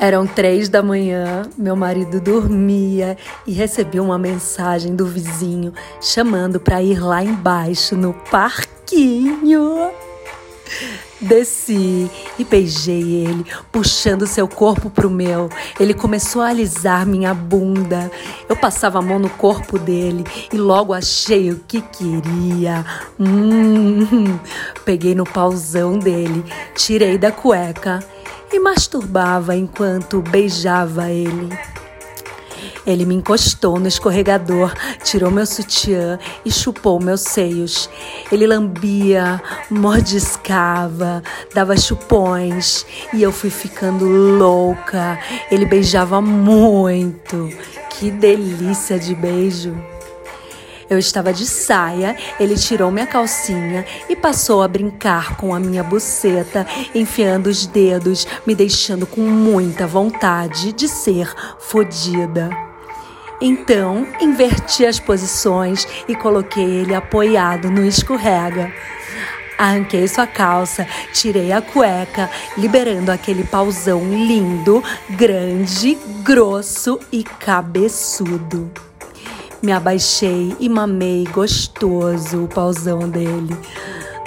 Eram três da manhã, meu marido dormia e recebi uma mensagem do vizinho chamando para ir lá embaixo no parquinho. Desci e beijei ele, puxando seu corpo pro meu. Ele começou a alisar minha bunda. Eu passava a mão no corpo dele e logo achei o que queria. Hum, peguei no pauzão dele, tirei da cueca e masturbava enquanto beijava ele. Ele me encostou no escorregador, tirou meu sutiã e chupou meus seios. Ele lambia, mordiscava, dava chupões e eu fui ficando louca. Ele beijava muito. Que delícia de beijo! Eu estava de saia, ele tirou minha calcinha e passou a brincar com a minha buceta, enfiando os dedos, me deixando com muita vontade de ser fodida. Então, inverti as posições e coloquei ele apoiado no escorrega. Arranquei sua calça, tirei a cueca, liberando aquele pauzão lindo, grande, grosso e cabeçudo. Me abaixei e mamei gostoso o pauzão dele.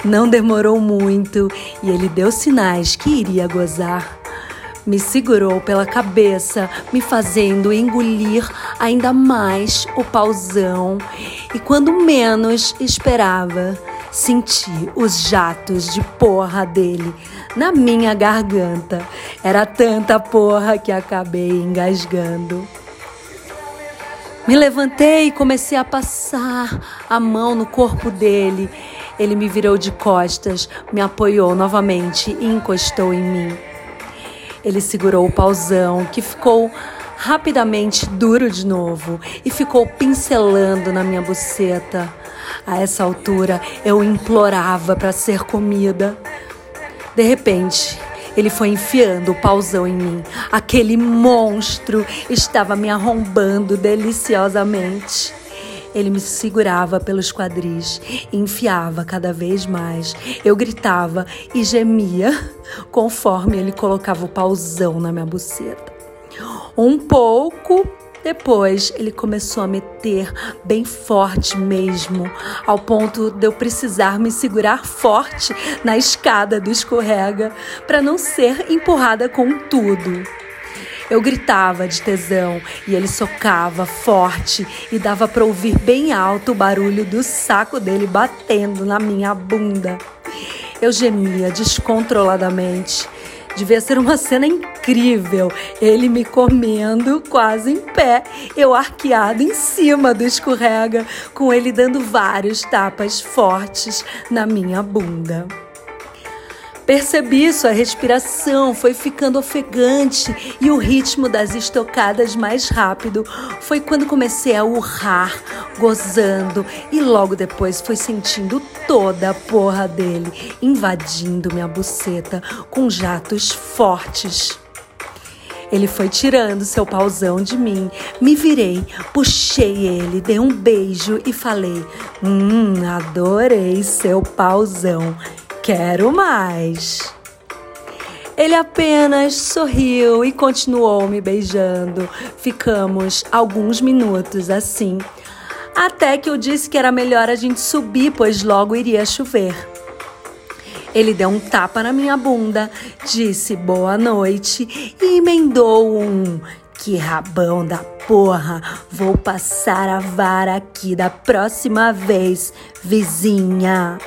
Não demorou muito e ele deu sinais que iria gozar. Me segurou pela cabeça, me fazendo engolir ainda mais o pauzão. E quando menos esperava, senti os jatos de porra dele na minha garganta. Era tanta porra que acabei engasgando. Me levantei e comecei a passar a mão no corpo dele. Ele me virou de costas, me apoiou novamente e encostou em mim. Ele segurou o pauzão, que ficou rapidamente duro de novo e ficou pincelando na minha buceta. A essa altura, eu implorava para ser comida. De repente, ele foi enfiando o pauzão em mim. Aquele monstro estava me arrombando deliciosamente. Ele me segurava pelos quadris, enfiava cada vez mais. Eu gritava e gemia conforme ele colocava o pauzão na minha buceta. Um pouco depois ele começou a meter bem forte mesmo, ao ponto de eu precisar me segurar forte na escada do escorrega para não ser empurrada com tudo. Eu gritava de tesão e ele socava forte e dava para ouvir bem alto o barulho do saco dele batendo na minha bunda. Eu gemia descontroladamente Devia ser uma cena incrível. Ele me comendo quase em pé, eu arqueado em cima do escorrega, com ele dando vários tapas fortes na minha bunda. Percebi sua respiração foi ficando ofegante e o ritmo das estocadas mais rápido. Foi quando comecei a urrar, gozando e logo depois foi sentindo toda a porra dele invadindo minha buceta com jatos fortes. Ele foi tirando seu pauzão de mim. Me virei, puxei ele, dei um beijo e falei: Hum, adorei seu pauzão. Quero mais. Ele apenas sorriu e continuou me beijando. Ficamos alguns minutos assim, até que eu disse que era melhor a gente subir, pois logo iria chover. Ele deu um tapa na minha bunda, disse boa noite e emendou um que rabão da porra, vou passar a vara aqui da próxima vez, vizinha.